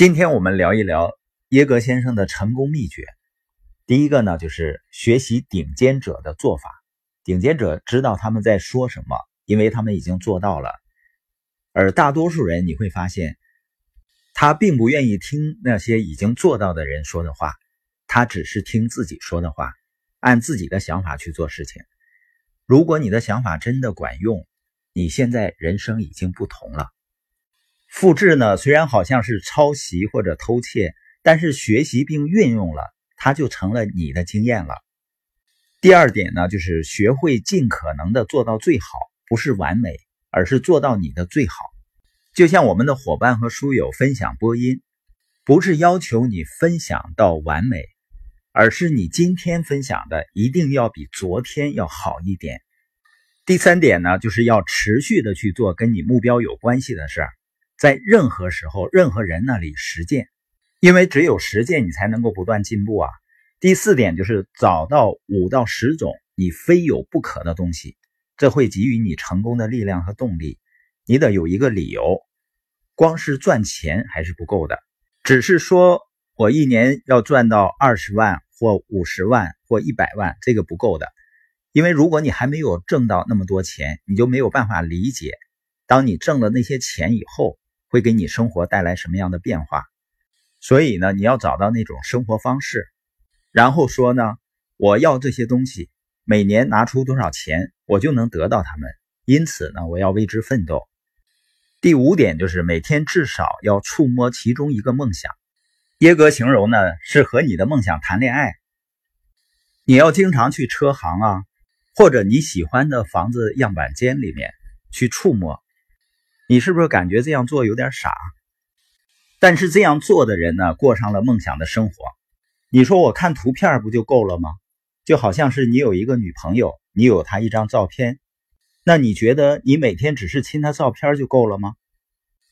今天我们聊一聊耶格先生的成功秘诀。第一个呢，就是学习顶尖者的做法。顶尖者知道他们在说什么，因为他们已经做到了。而大多数人，你会发现，他并不愿意听那些已经做到的人说的话，他只是听自己说的话，按自己的想法去做事情。如果你的想法真的管用，你现在人生已经不同了。复制呢，虽然好像是抄袭或者偷窃，但是学习并运用了，它就成了你的经验了。第二点呢，就是学会尽可能的做到最好，不是完美，而是做到你的最好。就像我们的伙伴和书友分享播音，不是要求你分享到完美，而是你今天分享的一定要比昨天要好一点。第三点呢，就是要持续的去做跟你目标有关系的事儿。在任何时候、任何人那里实践，因为只有实践，你才能够不断进步啊。第四点就是找到五到十种你非有不可的东西，这会给予你成功的力量和动力。你得有一个理由，光是赚钱还是不够的。只是说我一年要赚到二十万或五十万或一百万，这个不够的，因为如果你还没有挣到那么多钱，你就没有办法理解，当你挣了那些钱以后。会给你生活带来什么样的变化？所以呢，你要找到那种生活方式，然后说呢，我要这些东西，每年拿出多少钱，我就能得到它们。因此呢，我要为之奋斗。第五点就是每天至少要触摸其中一个梦想。耶格形容呢，是和你的梦想谈恋爱。你要经常去车行啊，或者你喜欢的房子样板间里面去触摸。你是不是感觉这样做有点傻？但是这样做的人呢，过上了梦想的生活。你说我看图片不就够了吗？就好像是你有一个女朋友，你有她一张照片，那你觉得你每天只是亲她照片就够了吗？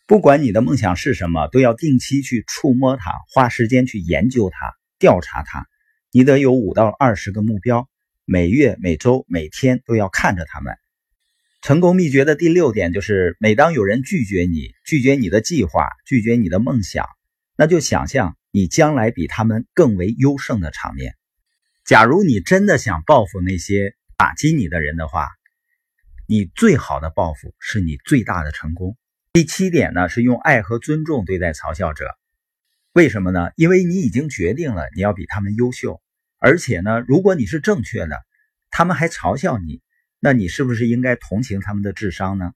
不管你的梦想是什么，都要定期去触摸它，花时间去研究它、调查它。你得有五到二十个目标，每月、每周、每天都要看着他们。成功秘诀的第六点就是：每当有人拒绝你、拒绝你的计划、拒绝你的梦想，那就想象你将来比他们更为优胜的场面。假如你真的想报复那些打击你的人的话，你最好的报复是你最大的成功。第七点呢，是用爱和尊重对待嘲笑者。为什么呢？因为你已经决定了你要比他们优秀，而且呢，如果你是正确的，他们还嘲笑你。那你是不是应该同情他们的智商呢？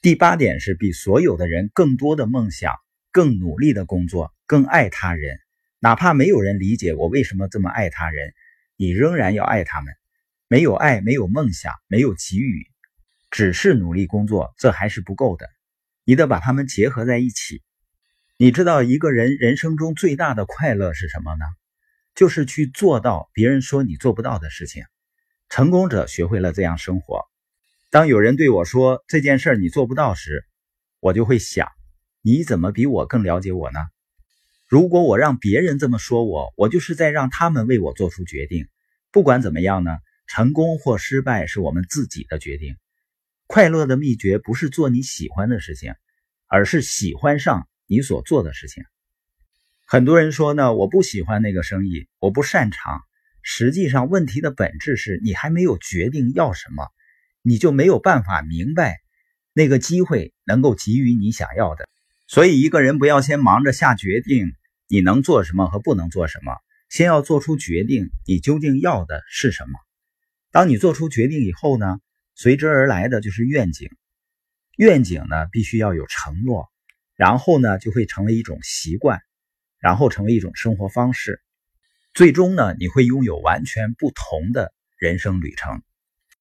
第八点是比所有的人更多的梦想，更努力的工作，更爱他人，哪怕没有人理解我为什么这么爱他人，你仍然要爱他们。没有爱，没有梦想，没有给予，只是努力工作，这还是不够的。你得把他们结合在一起。你知道一个人人生中最大的快乐是什么呢？就是去做到别人说你做不到的事情。成功者学会了这样生活。当有人对我说这件事你做不到时，我就会想：你怎么比我更了解我呢？如果我让别人这么说我，我就是在让他们为我做出决定。不管怎么样呢，成功或失败是我们自己的决定。快乐的秘诀不是做你喜欢的事情，而是喜欢上你所做的事情。很多人说呢，我不喜欢那个生意，我不擅长。实际上，问题的本质是你还没有决定要什么，你就没有办法明白那个机会能够给予你想要的。所以，一个人不要先忙着下决定你能做什么和不能做什么，先要做出决定你究竟要的是什么。当你做出决定以后呢，随之而来的就是愿景。愿景呢，必须要有承诺，然后呢，就会成为一种习惯，然后成为一种生活方式。最终呢，你会拥有完全不同的人生旅程。